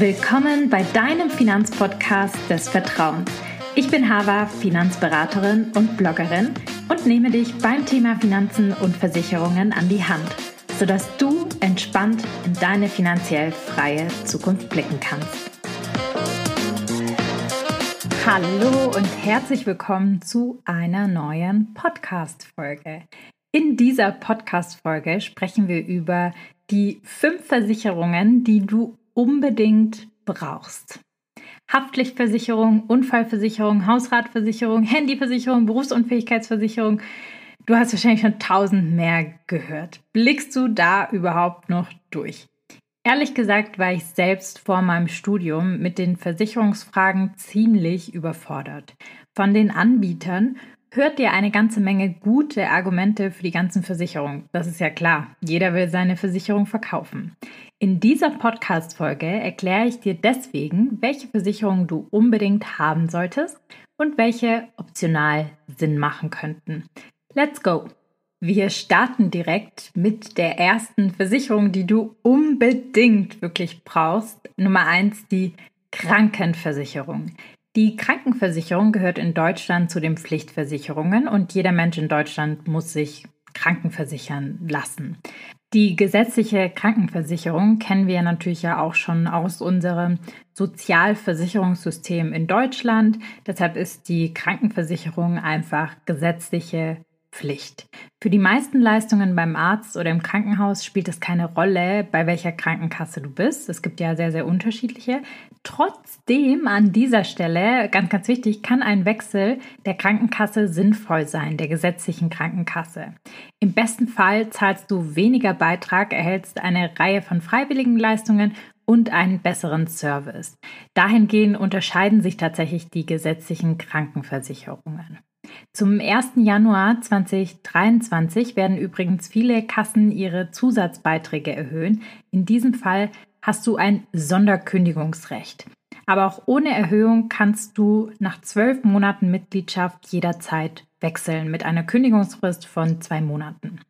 Willkommen bei deinem Finanzpodcast des Vertrauens. Ich bin Hava, Finanzberaterin und Bloggerin und nehme dich beim Thema Finanzen und Versicherungen an die Hand, sodass du entspannt in deine finanziell freie Zukunft blicken kannst. Hallo und herzlich willkommen zu einer neuen Podcast-Folge. In dieser Podcast-Folge sprechen wir über die fünf Versicherungen, die du unbedingt brauchst. Haftpflichtversicherung, Unfallversicherung, Hausratversicherung, Handyversicherung, Berufsunfähigkeitsversicherung. Du hast wahrscheinlich schon tausend mehr gehört. Blickst du da überhaupt noch durch? Ehrlich gesagt war ich selbst vor meinem Studium mit den Versicherungsfragen ziemlich überfordert. Von den Anbietern hört ihr eine ganze Menge gute Argumente für die ganzen Versicherungen. Das ist ja klar. Jeder will seine Versicherung verkaufen. In dieser Podcast-Folge erkläre ich dir deswegen, welche Versicherungen du unbedingt haben solltest und welche optional Sinn machen könnten. Let's go! Wir starten direkt mit der ersten Versicherung, die du unbedingt wirklich brauchst. Nummer eins, die Krankenversicherung. Die Krankenversicherung gehört in Deutschland zu den Pflichtversicherungen und jeder Mensch in Deutschland muss sich krankenversichern lassen. Die gesetzliche Krankenversicherung kennen wir natürlich ja auch schon aus unserem Sozialversicherungssystem in Deutschland. Deshalb ist die Krankenversicherung einfach gesetzliche Pflicht. Für die meisten Leistungen beim Arzt oder im Krankenhaus spielt es keine Rolle, bei welcher Krankenkasse du bist. Es gibt ja sehr, sehr unterschiedliche. Trotzdem an dieser Stelle, ganz, ganz wichtig, kann ein Wechsel der Krankenkasse sinnvoll sein, der gesetzlichen Krankenkasse. Im besten Fall zahlst du weniger Beitrag, erhältst eine Reihe von freiwilligen Leistungen und einen besseren Service. Dahingehend unterscheiden sich tatsächlich die gesetzlichen Krankenversicherungen. Zum 1. Januar 2023 werden übrigens viele Kassen ihre Zusatzbeiträge erhöhen. In diesem Fall hast du ein Sonderkündigungsrecht. Aber auch ohne Erhöhung kannst du nach zwölf Monaten Mitgliedschaft jederzeit wechseln mit einer Kündigungsfrist von zwei Monaten.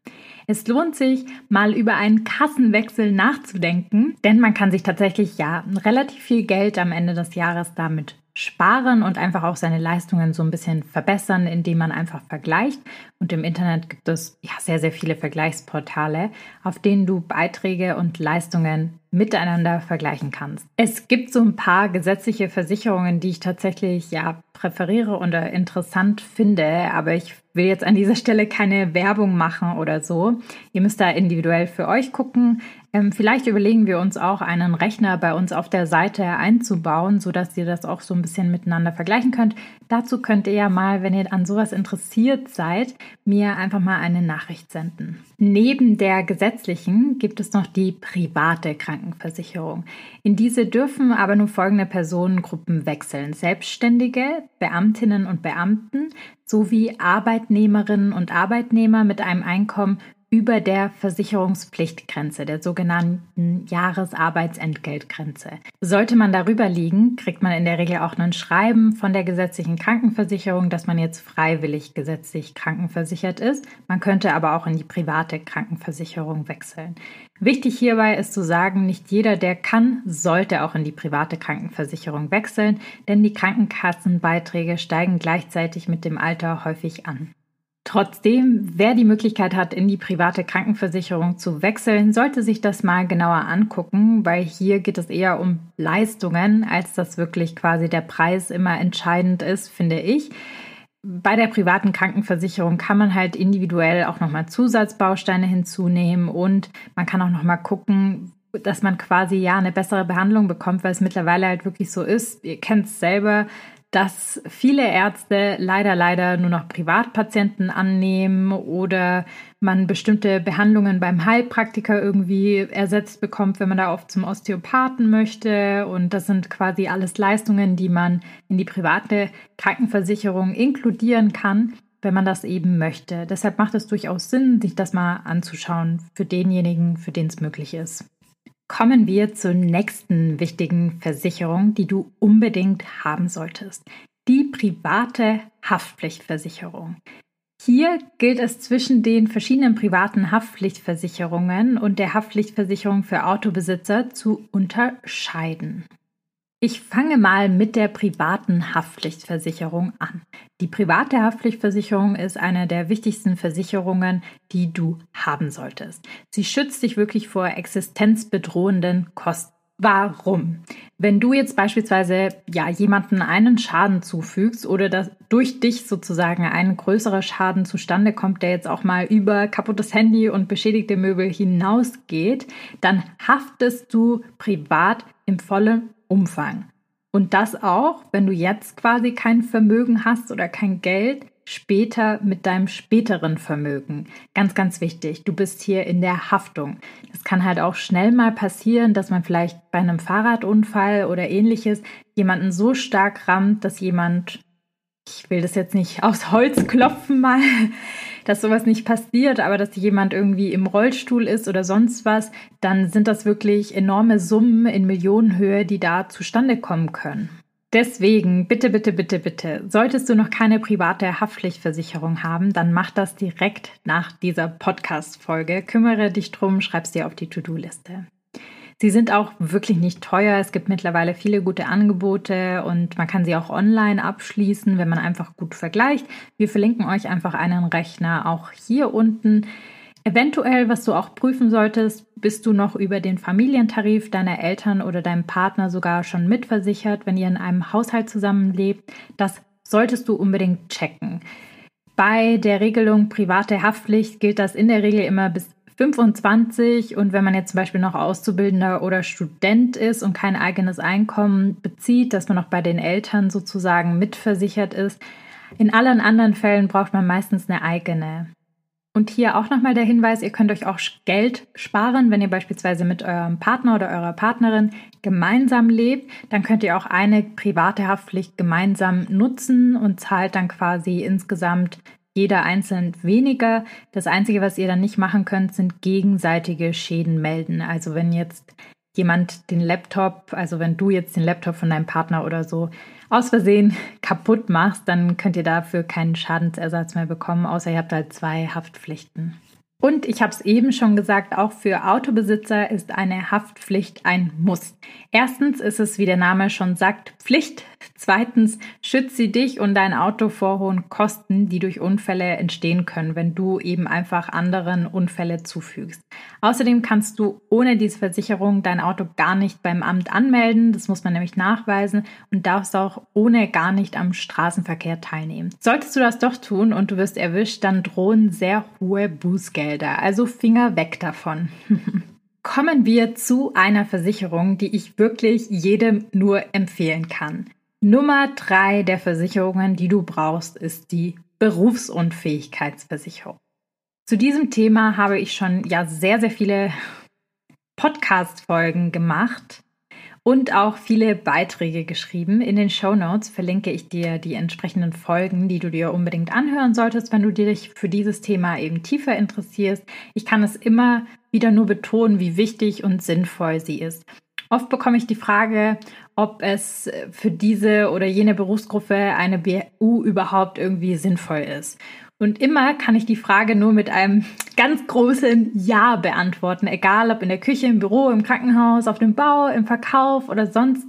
Es lohnt sich, mal über einen Kassenwechsel nachzudenken, denn man kann sich tatsächlich ja relativ viel Geld am Ende des Jahres damit sparen und einfach auch seine Leistungen so ein bisschen verbessern, indem man einfach vergleicht. Und im Internet gibt es ja sehr, sehr viele Vergleichsportale, auf denen du Beiträge und Leistungen miteinander vergleichen kannst. Es gibt so ein paar gesetzliche Versicherungen, die ich tatsächlich ja präferiere oder interessant finde, aber ich will jetzt an dieser Stelle keine Werbung machen oder so. Ihr müsst da individuell für euch gucken. Ähm, vielleicht überlegen wir uns auch, einen Rechner bei uns auf der Seite einzubauen, sodass ihr das auch so ein bisschen miteinander vergleichen könnt. Dazu könnt ihr ja mal, wenn ihr an sowas interessiert seid, mir einfach mal eine Nachricht senden. Neben der gesetzlichen gibt es noch die private Krankenversicherung. In diese dürfen aber nur folgende Personengruppen wechseln. Selbstständige, Beamtinnen und Beamten sowie Arbeitnehmerinnen und Arbeitnehmer mit einem Einkommen über der Versicherungspflichtgrenze, der sogenannten Jahresarbeitsentgeltgrenze. Sollte man darüber liegen, kriegt man in der Regel auch ein Schreiben von der gesetzlichen Krankenversicherung, dass man jetzt freiwillig gesetzlich krankenversichert ist. Man könnte aber auch in die private Krankenversicherung wechseln. Wichtig hierbei ist zu sagen, nicht jeder, der kann, sollte auch in die private Krankenversicherung wechseln, denn die Krankenkassenbeiträge steigen gleichzeitig mit dem Alter häufig an. Trotzdem, wer die Möglichkeit hat, in die private Krankenversicherung zu wechseln, sollte sich das mal genauer angucken, weil hier geht es eher um Leistungen, als dass wirklich quasi der Preis immer entscheidend ist, finde ich. Bei der privaten Krankenversicherung kann man halt individuell auch nochmal Zusatzbausteine hinzunehmen und man kann auch nochmal gucken, dass man quasi ja eine bessere Behandlung bekommt, weil es mittlerweile halt wirklich so ist. Ihr kennt es selber, dass viele Ärzte leider, leider nur noch Privatpatienten annehmen oder man bestimmte Behandlungen beim Heilpraktiker irgendwie ersetzt bekommt, wenn man da oft zum Osteopathen möchte. Und das sind quasi alles Leistungen, die man in die private Krankenversicherung inkludieren kann, wenn man das eben möchte. Deshalb macht es durchaus Sinn, sich das mal anzuschauen für denjenigen, für den es möglich ist. Kommen wir zur nächsten wichtigen Versicherung, die du unbedingt haben solltest. Die private Haftpflichtversicherung. Hier gilt es zwischen den verschiedenen privaten Haftpflichtversicherungen und der Haftpflichtversicherung für Autobesitzer zu unterscheiden. Ich fange mal mit der privaten Haftpflichtversicherung an. Die private Haftpflichtversicherung ist eine der wichtigsten Versicherungen, die du haben solltest. Sie schützt dich wirklich vor existenzbedrohenden Kosten. Warum? Wenn du jetzt beispielsweise ja jemanden einen Schaden zufügst oder dass durch dich sozusagen ein größerer Schaden zustande kommt, der jetzt auch mal über kaputtes Handy und beschädigte Möbel hinausgeht, dann haftest du privat im vollen Umfang. Und das auch, wenn du jetzt quasi kein Vermögen hast oder kein Geld, später mit deinem späteren Vermögen. Ganz, ganz wichtig. Du bist hier in der Haftung. Es kann halt auch schnell mal passieren, dass man vielleicht bei einem Fahrradunfall oder ähnliches jemanden so stark rammt, dass jemand, ich will das jetzt nicht aufs Holz klopfen mal, dass sowas nicht passiert, aber dass jemand irgendwie im Rollstuhl ist oder sonst was, dann sind das wirklich enorme Summen in Millionenhöhe, die da zustande kommen können. Deswegen, bitte, bitte, bitte, bitte, solltest du noch keine private Haftpflichtversicherung haben, dann mach das direkt nach dieser Podcast-Folge. Kümmere dich drum, schreib's dir auf die To-Do-Liste. Sie sind auch wirklich nicht teuer. Es gibt mittlerweile viele gute Angebote und man kann sie auch online abschließen, wenn man einfach gut vergleicht. Wir verlinken euch einfach einen Rechner auch hier unten. Eventuell, was du auch prüfen solltest, bist du noch über den Familientarif deiner Eltern oder deinem Partner sogar schon mitversichert, wenn ihr in einem Haushalt zusammenlebt. Das solltest du unbedingt checken. Bei der Regelung private Haftpflicht gilt das in der Regel immer bis 25 und wenn man jetzt zum Beispiel noch Auszubildender oder Student ist und kein eigenes Einkommen bezieht, dass man noch bei den Eltern sozusagen mitversichert ist. In allen anderen Fällen braucht man meistens eine eigene. Und hier auch nochmal der Hinweis, ihr könnt euch auch Geld sparen, wenn ihr beispielsweise mit eurem Partner oder eurer Partnerin gemeinsam lebt. Dann könnt ihr auch eine private Haftpflicht gemeinsam nutzen und zahlt dann quasi insgesamt jeder einzeln weniger. Das Einzige, was ihr dann nicht machen könnt, sind gegenseitige Schäden melden. Also wenn jetzt jemand den Laptop, also wenn du jetzt den Laptop von deinem Partner oder so aus Versehen kaputt machst, dann könnt ihr dafür keinen Schadensersatz mehr bekommen, außer ihr habt halt zwei Haftpflichten. Und ich habe es eben schon gesagt, auch für Autobesitzer ist eine Haftpflicht ein Muss. Erstens ist es, wie der Name schon sagt, Pflicht. Zweitens schützt sie dich und dein Auto vor hohen Kosten, die durch Unfälle entstehen können, wenn du eben einfach anderen Unfälle zufügst. Außerdem kannst du ohne diese Versicherung dein Auto gar nicht beim Amt anmelden. Das muss man nämlich nachweisen und darfst auch ohne gar nicht am Straßenverkehr teilnehmen. Solltest du das doch tun und du wirst erwischt, dann drohen sehr hohe Bußgelder. Gelder, also Finger weg davon. Kommen wir zu einer Versicherung, die ich wirklich jedem nur empfehlen kann. Nummer drei der Versicherungen, die du brauchst, ist die Berufsunfähigkeitsversicherung. Zu diesem Thema habe ich schon ja sehr, sehr viele Podcast-Folgen gemacht und auch viele Beiträge geschrieben. In den Show Notes verlinke ich dir die entsprechenden Folgen, die du dir unbedingt anhören solltest, wenn du dich für dieses Thema eben tiefer interessierst. Ich kann es immer wieder nur betonen, wie wichtig und sinnvoll sie ist. Oft bekomme ich die Frage, ob es für diese oder jene Berufsgruppe eine BU überhaupt irgendwie sinnvoll ist. Und immer kann ich die Frage nur mit einem ganz großen Ja beantworten, egal ob in der Küche, im Büro, im Krankenhaus, auf dem Bau, im Verkauf oder sonst,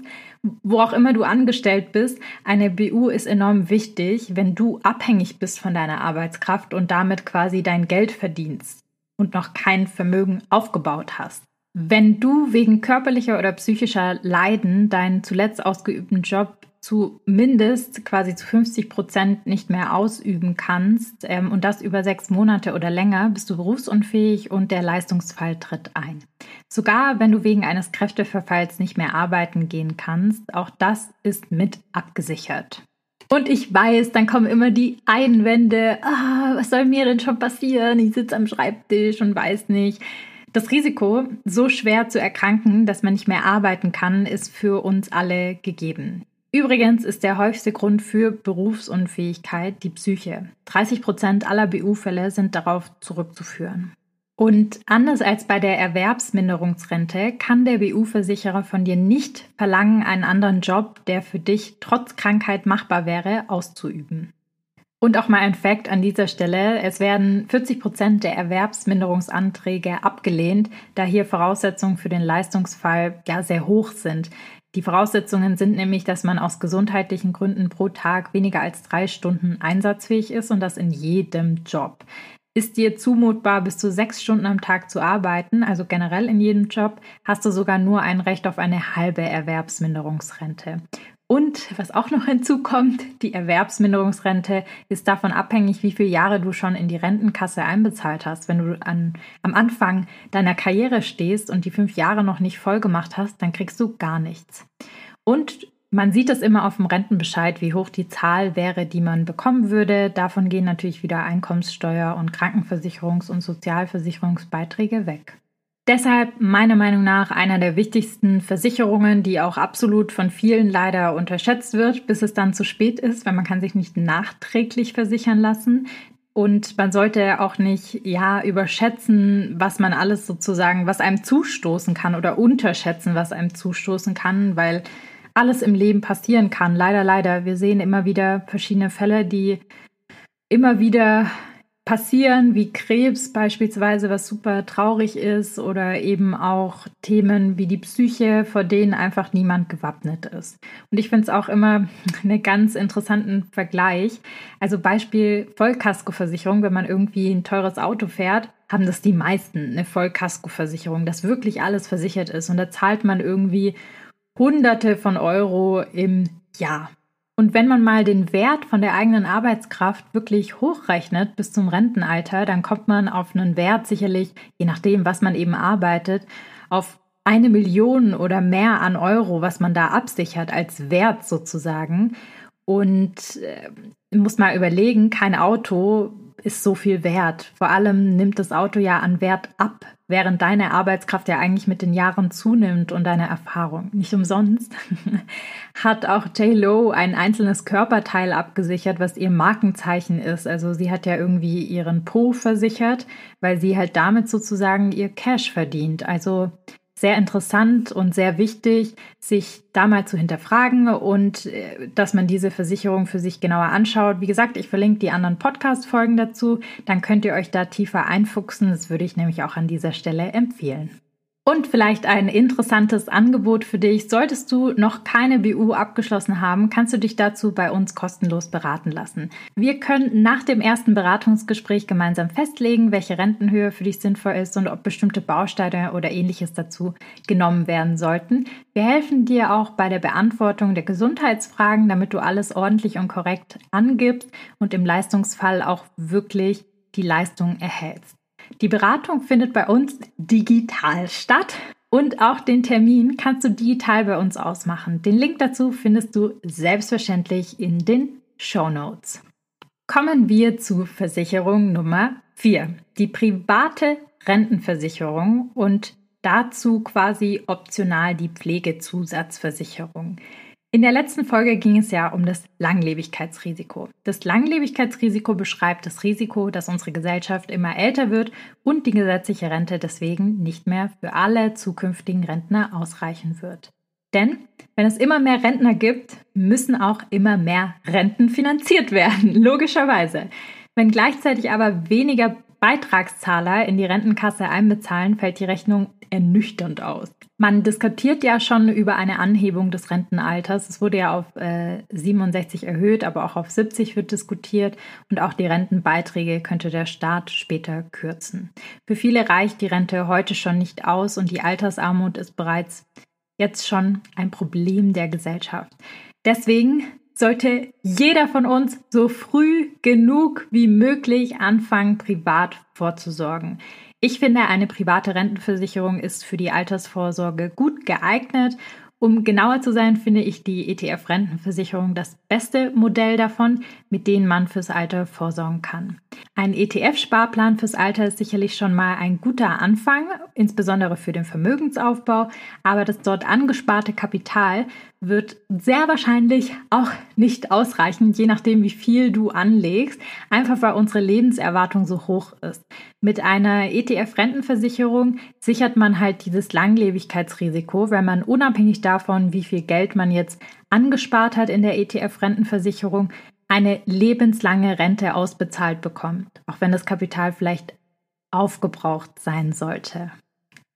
wo auch immer du angestellt bist. Eine BU ist enorm wichtig, wenn du abhängig bist von deiner Arbeitskraft und damit quasi dein Geld verdienst und noch kein Vermögen aufgebaut hast. Wenn du wegen körperlicher oder psychischer Leiden deinen zuletzt ausgeübten Job zumindest quasi zu 50 Prozent nicht mehr ausüben kannst ähm, und das über sechs Monate oder länger, bist du berufsunfähig und der Leistungsfall tritt ein. Sogar wenn du wegen eines Kräfteverfalls nicht mehr arbeiten gehen kannst, auch das ist mit abgesichert. Und ich weiß, dann kommen immer die Einwände, ah, was soll mir denn schon passieren? Ich sitze am Schreibtisch und weiß nicht. Das Risiko, so schwer zu erkranken, dass man nicht mehr arbeiten kann, ist für uns alle gegeben. Übrigens ist der häufigste Grund für Berufsunfähigkeit die Psyche. 30 Prozent aller BU-Fälle sind darauf zurückzuführen. Und anders als bei der Erwerbsminderungsrente kann der BU-Versicherer von dir nicht verlangen, einen anderen Job, der für dich trotz Krankheit machbar wäre, auszuüben. Und auch mal ein Fakt an dieser Stelle. Es werden 40 Prozent der Erwerbsminderungsanträge abgelehnt, da hier Voraussetzungen für den Leistungsfall ja sehr hoch sind. Die Voraussetzungen sind nämlich, dass man aus gesundheitlichen Gründen pro Tag weniger als drei Stunden einsatzfähig ist und das in jedem Job. Ist dir zumutbar, bis zu sechs Stunden am Tag zu arbeiten, also generell in jedem Job, hast du sogar nur ein Recht auf eine halbe Erwerbsminderungsrente. Und was auch noch hinzukommt, die Erwerbsminderungsrente ist davon abhängig, wie viele Jahre du schon in die Rentenkasse einbezahlt hast. Wenn du an, am Anfang deiner Karriere stehst und die fünf Jahre noch nicht voll gemacht hast, dann kriegst du gar nichts. Und man sieht es immer auf dem Rentenbescheid, wie hoch die Zahl wäre, die man bekommen würde. Davon gehen natürlich wieder Einkommenssteuer und Krankenversicherungs- und Sozialversicherungsbeiträge weg. Deshalb meiner Meinung nach einer der wichtigsten Versicherungen, die auch absolut von vielen leider unterschätzt wird, bis es dann zu spät ist, weil man kann sich nicht nachträglich versichern lassen. Und man sollte auch nicht, ja, überschätzen, was man alles sozusagen, was einem zustoßen kann oder unterschätzen, was einem zustoßen kann, weil alles im Leben passieren kann. Leider, leider. Wir sehen immer wieder verschiedene Fälle, die immer wieder passieren, wie Krebs beispielsweise, was super traurig ist, oder eben auch Themen wie die Psyche, vor denen einfach niemand gewappnet ist. Und ich finde es auch immer einen ganz interessanten Vergleich. Also Beispiel Vollkaskoversicherung, wenn man irgendwie ein teures Auto fährt, haben das die meisten eine Vollkaskoversicherung, dass wirklich alles versichert ist. Und da zahlt man irgendwie Hunderte von Euro im Jahr. Und wenn man mal den Wert von der eigenen Arbeitskraft wirklich hochrechnet bis zum Rentenalter, dann kommt man auf einen Wert sicherlich, je nachdem, was man eben arbeitet, auf eine Million oder mehr an Euro, was man da absichert als Wert sozusagen. Und äh, muss mal überlegen, kein Auto ist so viel wert. Vor allem nimmt das Auto ja an Wert ab, während deine Arbeitskraft ja eigentlich mit den Jahren zunimmt und deine Erfahrung. Nicht umsonst hat auch J-Lo ein einzelnes Körperteil abgesichert, was ihr Markenzeichen ist. Also sie hat ja irgendwie ihren Po versichert, weil sie halt damit sozusagen ihr Cash verdient. Also sehr interessant und sehr wichtig, sich da mal zu hinterfragen und äh, dass man diese Versicherung für sich genauer anschaut. Wie gesagt, ich verlinke die anderen Podcast-Folgen dazu. Dann könnt ihr euch da tiefer einfuchsen. Das würde ich nämlich auch an dieser Stelle empfehlen. Und vielleicht ein interessantes Angebot für dich. Solltest du noch keine BU abgeschlossen haben, kannst du dich dazu bei uns kostenlos beraten lassen. Wir können nach dem ersten Beratungsgespräch gemeinsam festlegen, welche Rentenhöhe für dich sinnvoll ist und ob bestimmte Bausteine oder ähnliches dazu genommen werden sollten. Wir helfen dir auch bei der Beantwortung der Gesundheitsfragen, damit du alles ordentlich und korrekt angibst und im Leistungsfall auch wirklich die Leistung erhältst. Die Beratung findet bei uns digital statt und auch den Termin kannst du digital bei uns ausmachen. Den Link dazu findest du selbstverständlich in den Show Notes. Kommen wir zu Versicherung Nummer 4, die private Rentenversicherung und dazu quasi optional die Pflegezusatzversicherung. In der letzten Folge ging es ja um das Langlebigkeitsrisiko. Das Langlebigkeitsrisiko beschreibt das Risiko, dass unsere Gesellschaft immer älter wird und die gesetzliche Rente deswegen nicht mehr für alle zukünftigen Rentner ausreichen wird. Denn wenn es immer mehr Rentner gibt, müssen auch immer mehr Renten finanziert werden, logischerweise. Wenn gleichzeitig aber weniger Beitragszahler in die Rentenkasse einbezahlen, fällt die Rechnung ernüchternd aus. Man diskutiert ja schon über eine Anhebung des Rentenalters. Es wurde ja auf äh, 67 erhöht, aber auch auf 70 wird diskutiert und auch die Rentenbeiträge könnte der Staat später kürzen. Für viele reicht die Rente heute schon nicht aus und die Altersarmut ist bereits jetzt schon ein Problem der Gesellschaft. Deswegen sollte jeder von uns so früh genug wie möglich anfangen, privat vorzusorgen. Ich finde, eine private Rentenversicherung ist für die Altersvorsorge gut geeignet. Um genauer zu sein, finde ich die ETF-Rentenversicherung das beste Modell davon, mit denen man fürs Alter vorsorgen kann. Ein ETF-Sparplan fürs Alter ist sicherlich schon mal ein guter Anfang, insbesondere für den Vermögensaufbau, aber das dort angesparte Kapital wird sehr wahrscheinlich auch nicht ausreichen, je nachdem, wie viel du anlegst, einfach weil unsere Lebenserwartung so hoch ist. Mit einer ETF-Rentenversicherung sichert man halt dieses Langlebigkeitsrisiko, weil man unabhängig davon, wie viel Geld man jetzt angespart hat in der ETF-Rentenversicherung, eine lebenslange Rente ausbezahlt bekommt, auch wenn das Kapital vielleicht aufgebraucht sein sollte.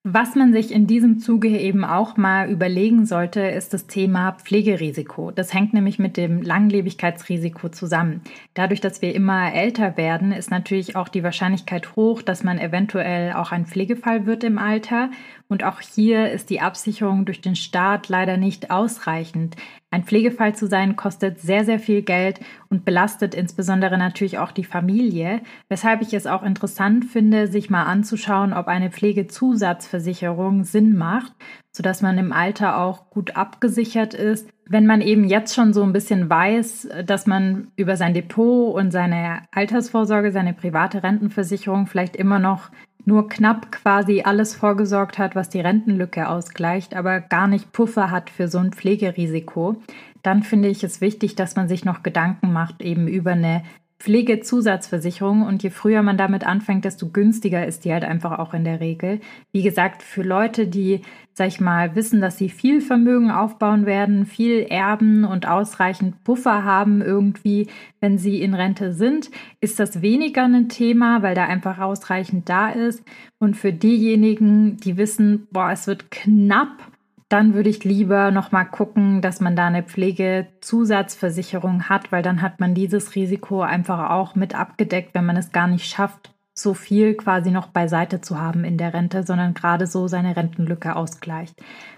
Was man sich in diesem Zuge eben auch mal überlegen sollte, ist das Thema Pflegerisiko. Das hängt nämlich mit dem Langlebigkeitsrisiko zusammen. Dadurch, dass wir immer älter werden, ist natürlich auch die Wahrscheinlichkeit hoch, dass man eventuell auch ein Pflegefall wird im Alter. Und auch hier ist die Absicherung durch den Staat leider nicht ausreichend. Ein Pflegefall zu sein kostet sehr, sehr viel Geld und belastet insbesondere natürlich auch die Familie, weshalb ich es auch interessant finde, sich mal anzuschauen, ob eine Pflegezusatzversicherung Sinn macht, sodass man im Alter auch gut abgesichert ist. Wenn man eben jetzt schon so ein bisschen weiß, dass man über sein Depot und seine Altersvorsorge, seine private Rentenversicherung vielleicht immer noch nur knapp quasi alles vorgesorgt hat, was die Rentenlücke ausgleicht, aber gar nicht Puffer hat für so ein Pflegerisiko, dann finde ich es wichtig, dass man sich noch Gedanken macht eben über eine Pflegezusatzversicherung und je früher man damit anfängt, desto günstiger ist die halt einfach auch in der Regel. Wie gesagt, für Leute, die, sag ich mal, wissen, dass sie viel Vermögen aufbauen werden, viel erben und ausreichend Puffer haben irgendwie, wenn sie in Rente sind, ist das weniger ein Thema, weil da einfach ausreichend da ist. Und für diejenigen, die wissen, boah, es wird knapp, dann würde ich lieber noch mal gucken, dass man da eine Pflegezusatzversicherung hat, weil dann hat man dieses Risiko einfach auch mit abgedeckt, wenn man es gar nicht schafft, so viel quasi noch beiseite zu haben in der Rente, sondern gerade so seine Rentenlücke ausgleicht.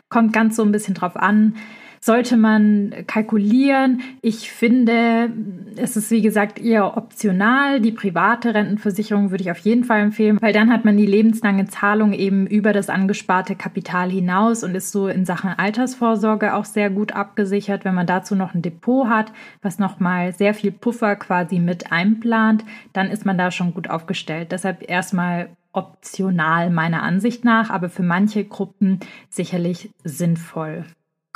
Kommt ganz so ein bisschen drauf an, sollte man kalkulieren. Ich finde, es ist wie gesagt eher optional. Die private Rentenversicherung würde ich auf jeden Fall empfehlen, weil dann hat man die lebenslange Zahlung eben über das angesparte Kapital hinaus und ist so in Sachen Altersvorsorge auch sehr gut abgesichert, wenn man dazu noch ein Depot hat, was nochmal sehr viel Puffer quasi mit einplant, dann ist man da schon gut aufgestellt. Deshalb erstmal optional meiner Ansicht nach, aber für manche Gruppen sicherlich sinnvoll.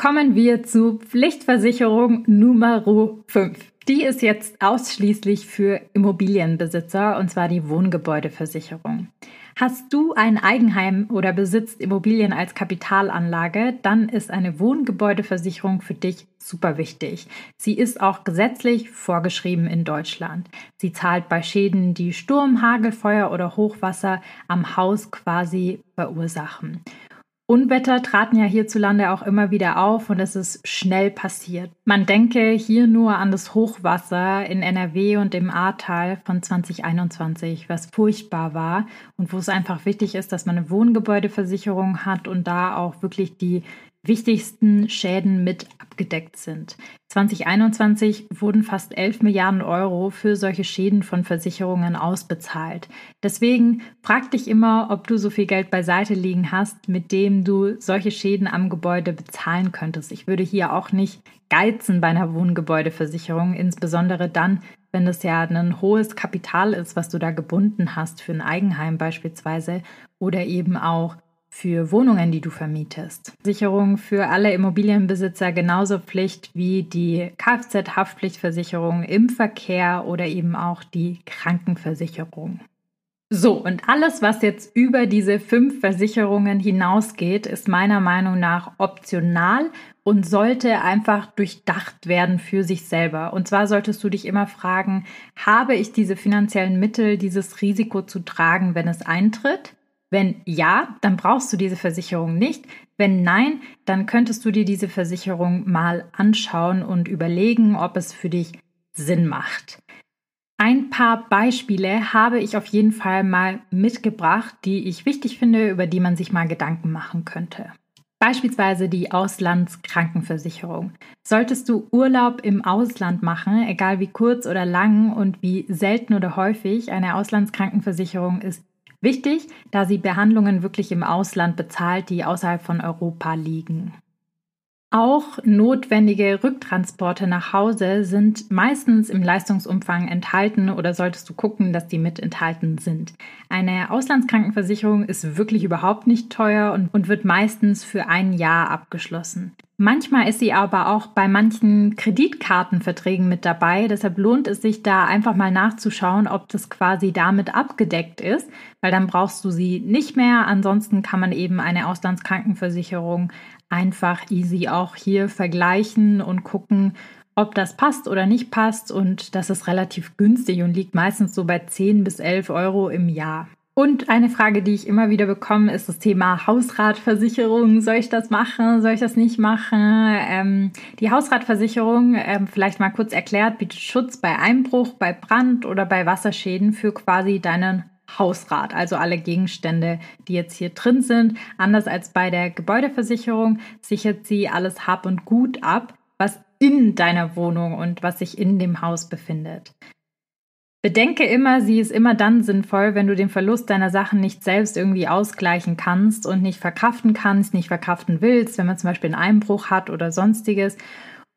Kommen wir zu Pflichtversicherung Nummer 5. Die ist jetzt ausschließlich für Immobilienbesitzer und zwar die Wohngebäudeversicherung. Hast du ein Eigenheim oder besitzt Immobilien als Kapitalanlage, dann ist eine Wohngebäudeversicherung für dich super wichtig. Sie ist auch gesetzlich vorgeschrieben in Deutschland. Sie zahlt bei Schäden, die Sturm, Hagel, Feuer oder Hochwasser am Haus quasi verursachen. Unwetter traten ja hierzulande auch immer wieder auf und es ist schnell passiert. Man denke hier nur an das Hochwasser in NRW und im Ahrtal von 2021, was furchtbar war und wo es einfach wichtig ist, dass man eine Wohngebäudeversicherung hat und da auch wirklich die wichtigsten Schäden mit abgedeckt sind. 2021 wurden fast 11 Milliarden Euro für solche Schäden von Versicherungen ausbezahlt. Deswegen frag dich immer, ob du so viel Geld beiseite liegen hast, mit dem du solche Schäden am Gebäude bezahlen könntest. Ich würde hier auch nicht geizen bei einer Wohngebäudeversicherung, insbesondere dann, wenn es ja ein hohes Kapital ist, was du da gebunden hast für ein Eigenheim beispielsweise oder eben auch für Wohnungen, die du vermietest. Sicherung für alle Immobilienbesitzer genauso Pflicht wie die Kfz-Haftpflichtversicherung im Verkehr oder eben auch die Krankenversicherung. So, und alles, was jetzt über diese fünf Versicherungen hinausgeht, ist meiner Meinung nach optional und sollte einfach durchdacht werden für sich selber. Und zwar solltest du dich immer fragen, habe ich diese finanziellen Mittel, dieses Risiko zu tragen, wenn es eintritt? Wenn ja, dann brauchst du diese Versicherung nicht. Wenn nein, dann könntest du dir diese Versicherung mal anschauen und überlegen, ob es für dich Sinn macht. Ein paar Beispiele habe ich auf jeden Fall mal mitgebracht, die ich wichtig finde, über die man sich mal Gedanken machen könnte. Beispielsweise die Auslandskrankenversicherung. Solltest du Urlaub im Ausland machen, egal wie kurz oder lang und wie selten oder häufig, eine Auslandskrankenversicherung ist Wichtig, da sie Behandlungen wirklich im Ausland bezahlt, die außerhalb von Europa liegen. Auch notwendige Rücktransporte nach Hause sind meistens im Leistungsumfang enthalten oder solltest du gucken, dass die mit enthalten sind. Eine Auslandskrankenversicherung ist wirklich überhaupt nicht teuer und, und wird meistens für ein Jahr abgeschlossen. Manchmal ist sie aber auch bei manchen Kreditkartenverträgen mit dabei. Deshalb lohnt es sich da einfach mal nachzuschauen, ob das quasi damit abgedeckt ist, weil dann brauchst du sie nicht mehr. Ansonsten kann man eben eine Auslandskrankenversicherung einfach easy auch hier vergleichen und gucken, ob das passt oder nicht passt. Und das ist relativ günstig und liegt meistens so bei 10 bis 11 Euro im Jahr. Und eine Frage, die ich immer wieder bekomme, ist das Thema Hausratversicherung. Soll ich das machen? Soll ich das nicht machen? Ähm, die Hausratversicherung, ähm, vielleicht mal kurz erklärt, bietet Schutz bei Einbruch, bei Brand oder bei Wasserschäden für quasi deinen Hausrat, also alle Gegenstände, die jetzt hier drin sind. Anders als bei der Gebäudeversicherung sichert sie alles Hab und Gut ab, was in deiner Wohnung und was sich in dem Haus befindet. Bedenke immer, sie ist immer dann sinnvoll, wenn du den Verlust deiner Sachen nicht selbst irgendwie ausgleichen kannst und nicht verkraften kannst, nicht verkraften willst, wenn man zum Beispiel einen Einbruch hat oder sonstiges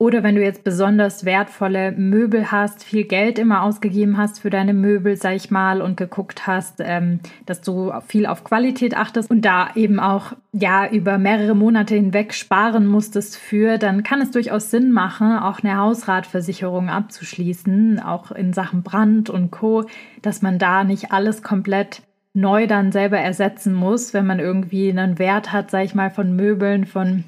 oder wenn du jetzt besonders wertvolle Möbel hast, viel Geld immer ausgegeben hast für deine Möbel, sag ich mal, und geguckt hast, ähm, dass du viel auf Qualität achtest und da eben auch ja über mehrere Monate hinweg sparen musstest für, dann kann es durchaus Sinn machen, auch eine Hausratversicherung abzuschließen, auch in Sachen Brand und Co., dass man da nicht alles komplett neu dann selber ersetzen muss, wenn man irgendwie einen Wert hat, sag ich mal, von Möbeln von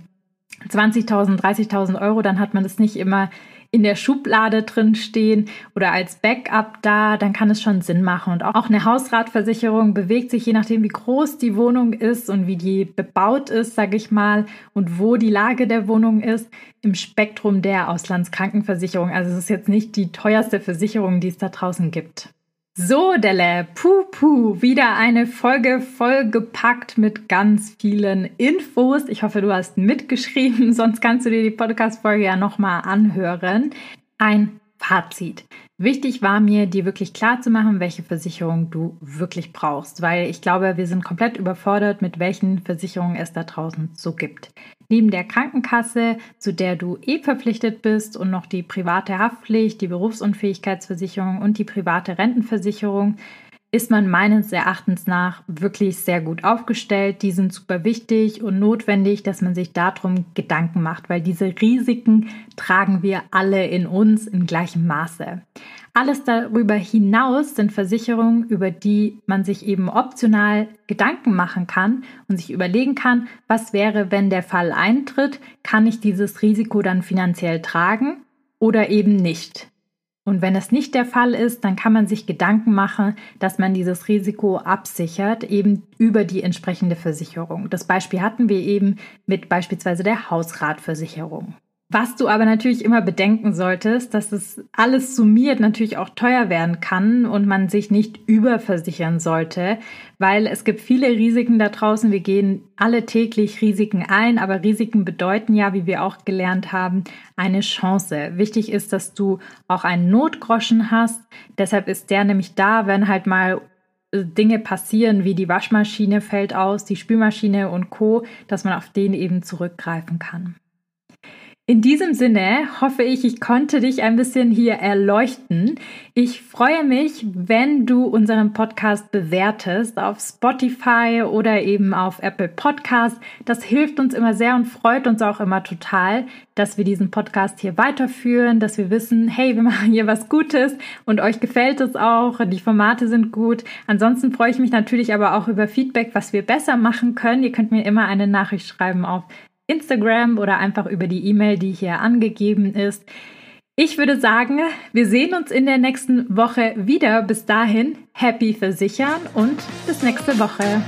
20.000, 30.000 Euro, dann hat man das nicht immer in der Schublade drin stehen oder als Backup da, dann kann es schon Sinn machen. Und auch eine Hausratversicherung bewegt sich je nachdem, wie groß die Wohnung ist und wie die bebaut ist, sage ich mal, und wo die Lage der Wohnung ist, im Spektrum der Auslandskrankenversicherung. Also es ist jetzt nicht die teuerste Versicherung, die es da draußen gibt. So, Delle, puh, puh, wieder eine Folge vollgepackt mit ganz vielen Infos. Ich hoffe, du hast mitgeschrieben, sonst kannst du dir die Podcast-Folge ja nochmal anhören. Ein Fazit. Wichtig war mir, dir wirklich klar zu machen, welche Versicherung du wirklich brauchst, weil ich glaube, wir sind komplett überfordert, mit welchen Versicherungen es da draußen so gibt. Neben der Krankenkasse, zu der du eh verpflichtet bist und noch die private Haftpflicht, die Berufsunfähigkeitsversicherung und die private Rentenversicherung, ist man meines Erachtens nach wirklich sehr gut aufgestellt. Die sind super wichtig und notwendig, dass man sich darum Gedanken macht, weil diese Risiken tragen wir alle in uns in gleichem Maße. Alles darüber hinaus sind Versicherungen, über die man sich eben optional Gedanken machen kann und sich überlegen kann, was wäre, wenn der Fall eintritt, kann ich dieses Risiko dann finanziell tragen oder eben nicht. Und wenn es nicht der Fall ist, dann kann man sich Gedanken machen, dass man dieses Risiko absichert, eben über die entsprechende Versicherung. Das Beispiel hatten wir eben mit beispielsweise der Hausratversicherung. Was du aber natürlich immer bedenken solltest, dass es alles summiert natürlich auch teuer werden kann und man sich nicht überversichern sollte, weil es gibt viele Risiken da draußen. Wir gehen alle täglich Risiken ein, aber Risiken bedeuten ja, wie wir auch gelernt haben, eine Chance. Wichtig ist, dass du auch einen Notgroschen hast. Deshalb ist der nämlich da, wenn halt mal äh, Dinge passieren, wie die Waschmaschine fällt aus, die Spülmaschine und Co, dass man auf den eben zurückgreifen kann. In diesem Sinne hoffe ich, ich konnte dich ein bisschen hier erleuchten. Ich freue mich, wenn du unseren Podcast bewertest auf Spotify oder eben auf Apple Podcast. Das hilft uns immer sehr und freut uns auch immer total, dass wir diesen Podcast hier weiterführen, dass wir wissen, hey, wir machen hier was Gutes und euch gefällt es auch, die Formate sind gut. Ansonsten freue ich mich natürlich aber auch über Feedback, was wir besser machen können. Ihr könnt mir immer eine Nachricht schreiben auf Instagram oder einfach über die E-Mail, die hier angegeben ist. Ich würde sagen, wir sehen uns in der nächsten Woche wieder. Bis dahin, happy versichern und bis nächste Woche.